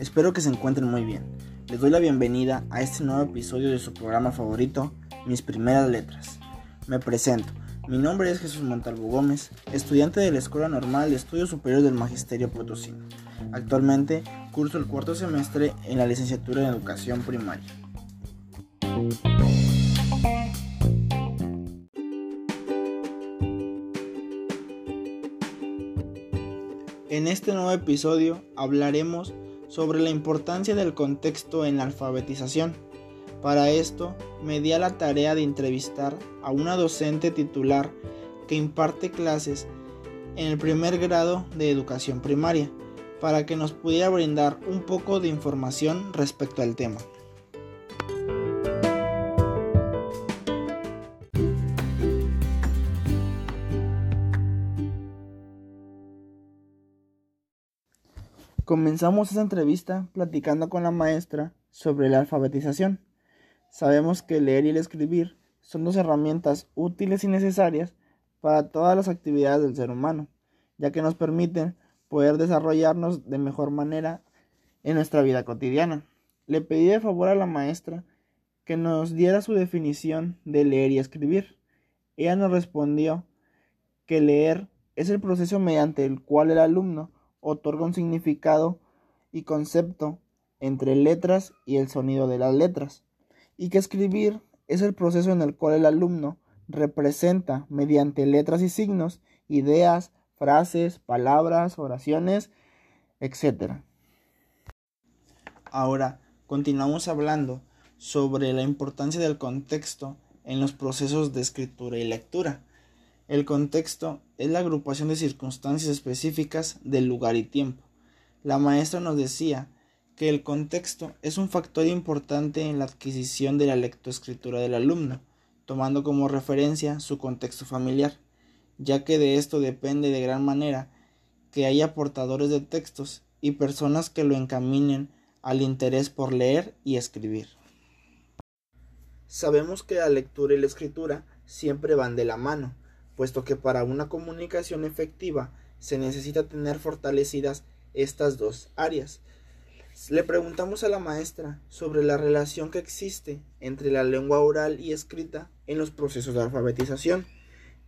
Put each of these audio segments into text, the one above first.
Espero que se encuentren muy bien. Les doy la bienvenida a este nuevo episodio de su programa favorito, Mis Primeras Letras. Me presento. Mi nombre es Jesús Montalvo Gómez, estudiante de la Escuela Normal de Estudios Superiores del Magisterio Potosino. Actualmente curso el cuarto semestre en la licenciatura en Educación Primaria. En este nuevo episodio hablaremos sobre la importancia del contexto en la alfabetización. Para esto me di a la tarea de entrevistar a una docente titular que imparte clases en el primer grado de educación primaria para que nos pudiera brindar un poco de información respecto al tema. Comenzamos esta entrevista platicando con la maestra sobre la alfabetización. Sabemos que leer y el escribir son dos herramientas útiles y necesarias para todas las actividades del ser humano, ya que nos permiten poder desarrollarnos de mejor manera en nuestra vida cotidiana. Le pedí de favor a la maestra que nos diera su definición de leer y escribir. Ella nos respondió que leer es el proceso mediante el cual el alumno otorga un significado y concepto entre letras y el sonido de las letras, y que escribir es el proceso en el cual el alumno representa mediante letras y signos ideas, frases, palabras, oraciones, etc. Ahora continuamos hablando sobre la importancia del contexto en los procesos de escritura y lectura. El contexto es la agrupación de circunstancias específicas del lugar y tiempo. La maestra nos decía que el contexto es un factor importante en la adquisición de la lectoescritura del alumno, tomando como referencia su contexto familiar, ya que de esto depende de gran manera que haya portadores de textos y personas que lo encaminen al interés por leer y escribir. Sabemos que la lectura y la escritura siempre van de la mano, puesto que para una comunicación efectiva se necesita tener fortalecidas estas dos áreas. Le preguntamos a la maestra sobre la relación que existe entre la lengua oral y escrita en los procesos de alfabetización.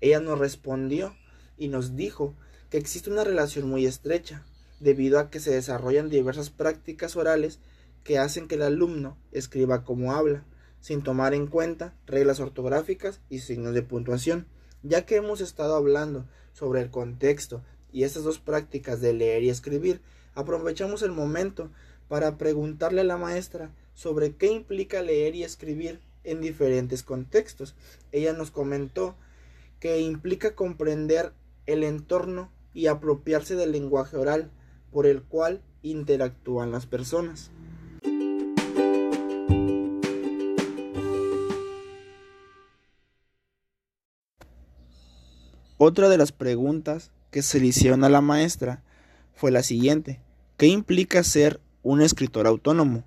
Ella nos respondió y nos dijo que existe una relación muy estrecha, debido a que se desarrollan diversas prácticas orales que hacen que el alumno escriba como habla, sin tomar en cuenta reglas ortográficas y signos de puntuación. Ya que hemos estado hablando sobre el contexto y estas dos prácticas de leer y escribir, aprovechamos el momento para preguntarle a la maestra sobre qué implica leer y escribir en diferentes contextos. Ella nos comentó que implica comprender el entorno y apropiarse del lenguaje oral por el cual interactúan las personas. Otra de las preguntas que se le hicieron a la maestra fue la siguiente. ¿Qué implica ser un escritor autónomo?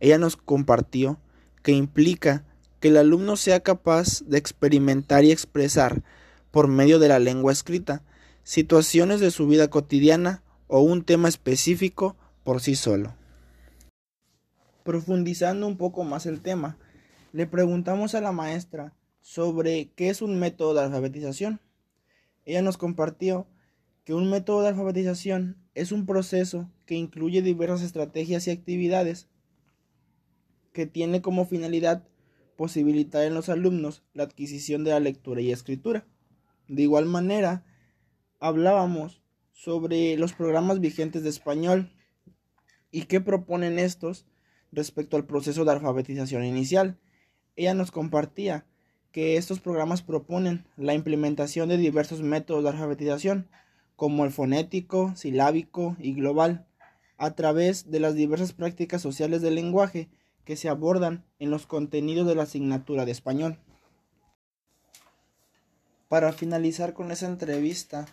Ella nos compartió que implica que el alumno sea capaz de experimentar y expresar por medio de la lengua escrita situaciones de su vida cotidiana o un tema específico por sí solo. Profundizando un poco más el tema, le preguntamos a la maestra sobre qué es un método de alfabetización. Ella nos compartió que un método de alfabetización es un proceso que incluye diversas estrategias y actividades que tiene como finalidad posibilitar en los alumnos la adquisición de la lectura y escritura. De igual manera, hablábamos sobre los programas vigentes de español y qué proponen estos respecto al proceso de alfabetización inicial. Ella nos compartía que estos programas proponen la implementación de diversos métodos de alfabetización, como el fonético, silábico y global, a través de las diversas prácticas sociales del lenguaje que se abordan en los contenidos de la asignatura de español. Para finalizar con esa entrevista,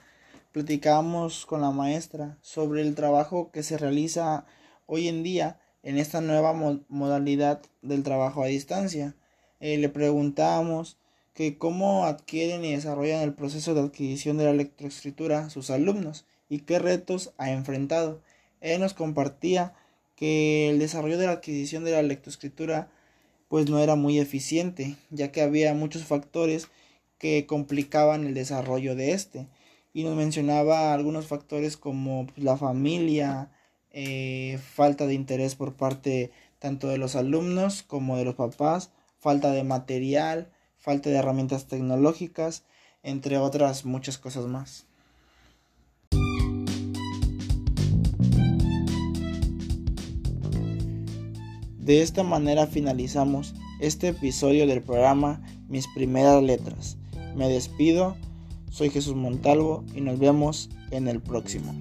platicamos con la maestra sobre el trabajo que se realiza hoy en día en esta nueva modalidad del trabajo a distancia eh, le preguntamos que cómo adquieren y desarrollan el proceso de adquisición de la lectoescritura sus alumnos y qué retos ha enfrentado. Él nos compartía que el desarrollo de la adquisición de la lectoescritura pues no era muy eficiente, ya que había muchos factores que complicaban el desarrollo de este. Y nos mencionaba algunos factores como pues, la familia, eh, falta de interés por parte tanto de los alumnos como de los papás, falta de material, falta de herramientas tecnológicas, entre otras muchas cosas más. De esta manera finalizamos este episodio del programa Mis primeras letras. Me despido, soy Jesús Montalvo y nos vemos en el próximo.